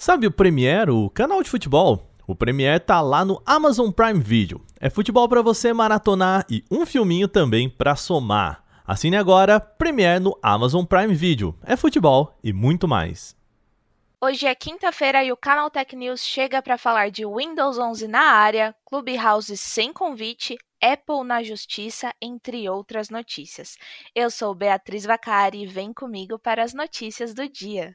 Sabe o Premiere, o canal de futebol? O Premiere tá lá no Amazon Prime Video. É futebol para você maratonar e um filminho também para somar. Assine agora Premiere no Amazon Prime Video. É futebol e muito mais. Hoje é quinta-feira e o Canal Tech News chega para falar de Windows 11 na área, Clubhouse sem convite, Apple na justiça, entre outras notícias. Eu sou Beatriz Vacari e vem comigo para as notícias do dia.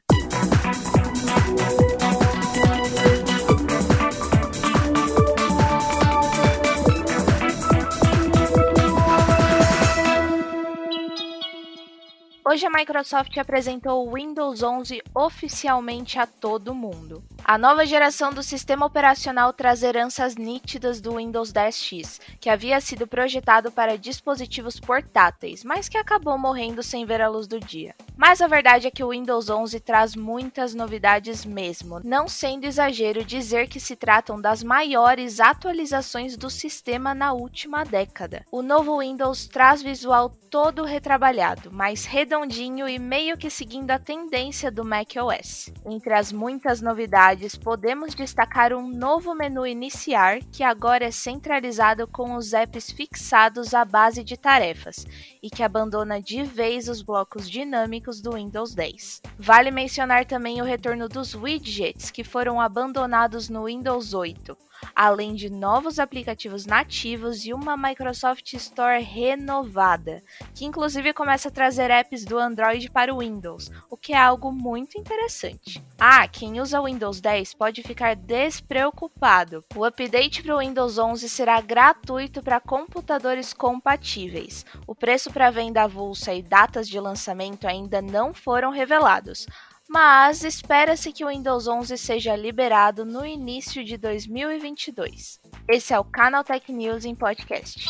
Hoje a Microsoft apresentou o Windows 11 oficialmente a todo mundo. A nova geração do sistema operacional traz heranças nítidas do Windows 10X, que havia sido projetado para dispositivos portáteis, mas que acabou morrendo sem ver a luz do dia. Mas a verdade é que o Windows 11 traz muitas novidades mesmo, não sendo exagero dizer que se tratam das maiores atualizações do sistema na última década. O novo Windows traz visual todo retrabalhado, mais redondinho e meio que seguindo a tendência do macOS. Entre as muitas novidades, podemos destacar um novo menu iniciar que agora é centralizado com os apps fixados à base de tarefas e que abandona de vez os blocos dinâmicos do Windows 10. Vale mencionar também o retorno dos widgets que foram abandonados no Windows 8 além de novos aplicativos nativos e uma Microsoft Store renovada, que inclusive começa a trazer apps do Android para o Windows, o que é algo muito interessante. Ah, quem usa o Windows 10 pode ficar despreocupado. O update para o Windows 11 será gratuito para computadores compatíveis. O preço para venda avulsa e datas de lançamento ainda não foram revelados mas espera-se que o Windows 11 seja liberado no início de 2022. Esse é o Canal Tech News em podcast.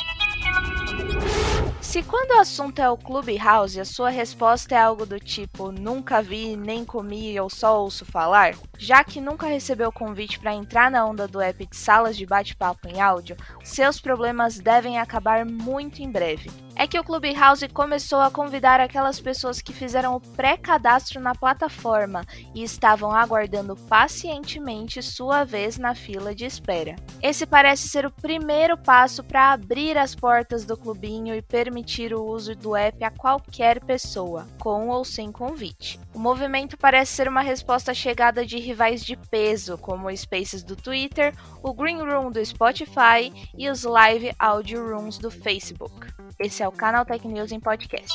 Se quando o assunto é o Clubhouse, a sua resposta é algo do tipo nunca vi, nem comi ou só ouço falar, já que nunca recebeu convite para entrar na onda do app de salas de bate-papo em áudio, seus problemas devem acabar muito em breve é que o Clubhouse começou a convidar aquelas pessoas que fizeram o pré-cadastro na plataforma e estavam aguardando pacientemente sua vez na fila de espera. Esse parece ser o primeiro passo para abrir as portas do clubinho e permitir o uso do app a qualquer pessoa, com ou sem convite. O movimento parece ser uma resposta à chegada de rivais de peso, como o Spaces do Twitter, o Green Room do Spotify e os Live Audio Rooms do Facebook. Esse é o Canal Tech News em podcast.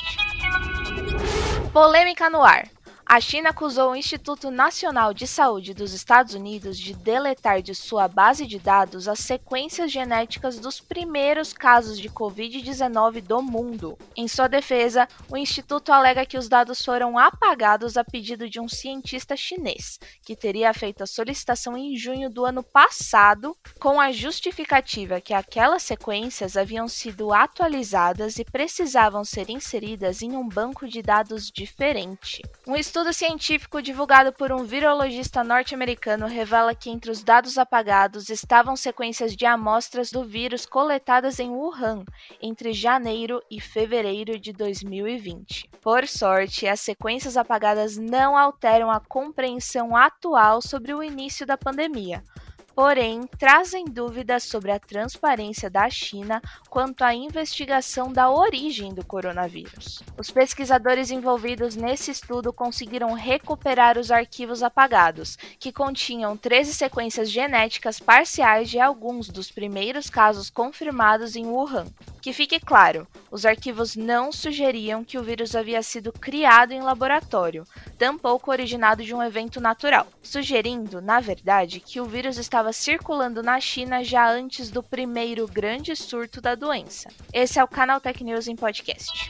Polêmica no ar. A China acusou o Instituto Nacional de Saúde dos Estados Unidos de deletar de sua base de dados as sequências genéticas dos primeiros casos de Covid-19 do mundo. Em sua defesa, o instituto alega que os dados foram apagados a pedido de um cientista chinês, que teria feito a solicitação em junho do ano passado, com a justificativa que aquelas sequências haviam sido atualizadas e precisavam ser inseridas em um banco de dados diferente. Um estudo estudo científico divulgado por um virologista norte-americano revela que entre os dados apagados estavam sequências de amostras do vírus coletadas em Wuhan entre janeiro e fevereiro de 2020. Por sorte, as sequências apagadas não alteram a compreensão atual sobre o início da pandemia porém trazem dúvidas sobre a transparência da China quanto à investigação da origem do coronavírus. Os pesquisadores envolvidos nesse estudo conseguiram recuperar os arquivos apagados, que continham 13 sequências genéticas parciais de alguns dos primeiros casos confirmados em Wuhan. Que fique claro, os arquivos não sugeriam que o vírus havia sido criado em laboratório, tampouco originado de um evento natural, sugerindo, na verdade, que o vírus estava circulando na China já antes do primeiro grande surto da doença. Esse é o Canal Tech News em podcast.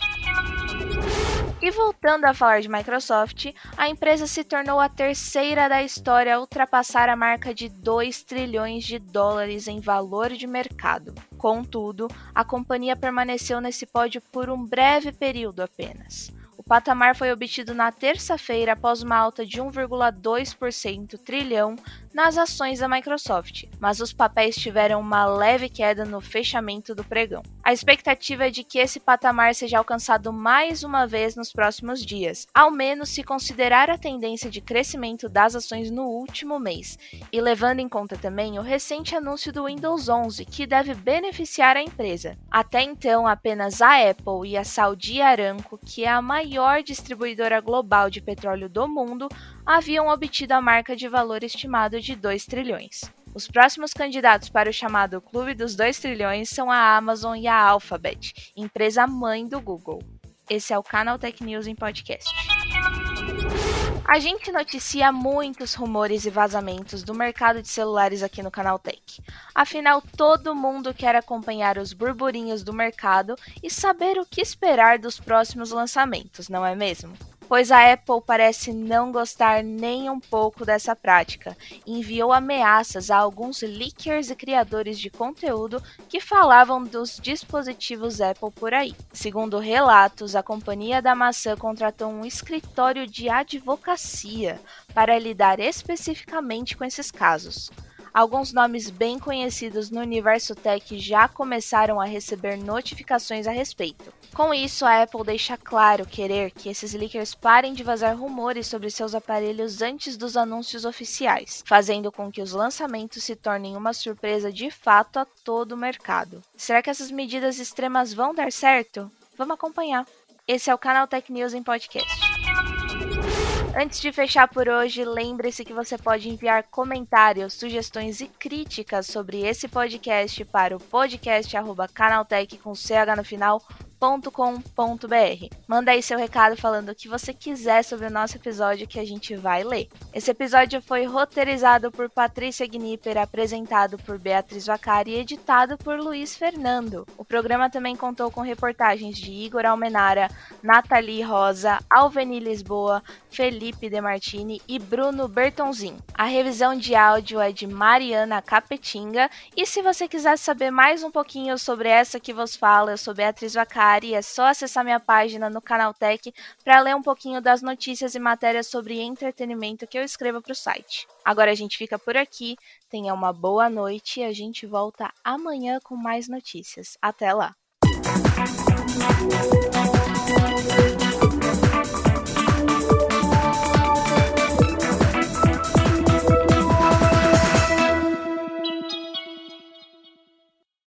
E voltando a falar de Microsoft, a empresa se tornou a terceira da história a ultrapassar a marca de 2 trilhões de dólares em valor de mercado. Contudo, a companhia permaneceu nesse pódio por um breve período apenas. Patamar foi obtido na terça-feira após uma alta de 1,2% trilhão nas ações da Microsoft, mas os papéis tiveram uma leve queda no fechamento do pregão. A expectativa é de que esse patamar seja alcançado mais uma vez nos próximos dias, ao menos se considerar a tendência de crescimento das ações no último mês, e levando em conta também o recente anúncio do Windows 11, que deve beneficiar a empresa. Até então, apenas a Apple e a Saudi Aramco, que é a maior distribuidora global de petróleo do mundo, haviam obtido a marca de valor estimado de 2 trilhões. Os próximos candidatos para o chamado Clube dos 2 trilhões são a Amazon e a Alphabet, empresa mãe do Google. Esse é o Canal Tech News em podcast. A gente noticia muitos rumores e vazamentos do mercado de celulares aqui no Canal Tech. Afinal, todo mundo quer acompanhar os burburinhos do mercado e saber o que esperar dos próximos lançamentos, não é mesmo? Pois a Apple parece não gostar nem um pouco dessa prática enviou ameaças a alguns leakers e criadores de conteúdo que falavam dos dispositivos Apple por aí. Segundo relatos, a companhia da maçã contratou um escritório de advocacia para lidar especificamente com esses casos. Alguns nomes bem conhecidos no universo tech já começaram a receber notificações a respeito. Com isso, a Apple deixa claro querer que esses leakers parem de vazar rumores sobre seus aparelhos antes dos anúncios oficiais, fazendo com que os lançamentos se tornem uma surpresa de fato a todo o mercado. Será que essas medidas extremas vão dar certo? Vamos acompanhar. Esse é o Canal Tech News em podcast. Antes de fechar por hoje, lembre-se que você pode enviar comentários, sugestões e críticas sobre esse podcast para o podcast@canaltech com ch no final com.br Manda aí seu recado falando o que você quiser sobre o nosso episódio que a gente vai ler. Esse episódio foi roteirizado por Patrícia Gnipper, apresentado por Beatriz Vacari e editado por Luiz Fernando. O programa também contou com reportagens de Igor Almenara, Nathalie Rosa, Alveni Lisboa, Felipe Demartini e Bruno Bertonzin. A revisão de áudio é de Mariana Capetinga e se você quiser saber mais um pouquinho sobre essa que vos fala, eu sou Beatriz Vacari e é só acessar minha página no Canaltech para ler um pouquinho das notícias e matérias sobre entretenimento que eu escrevo para o site. Agora a gente fica por aqui, tenha uma boa noite e a gente volta amanhã com mais notícias. Até lá!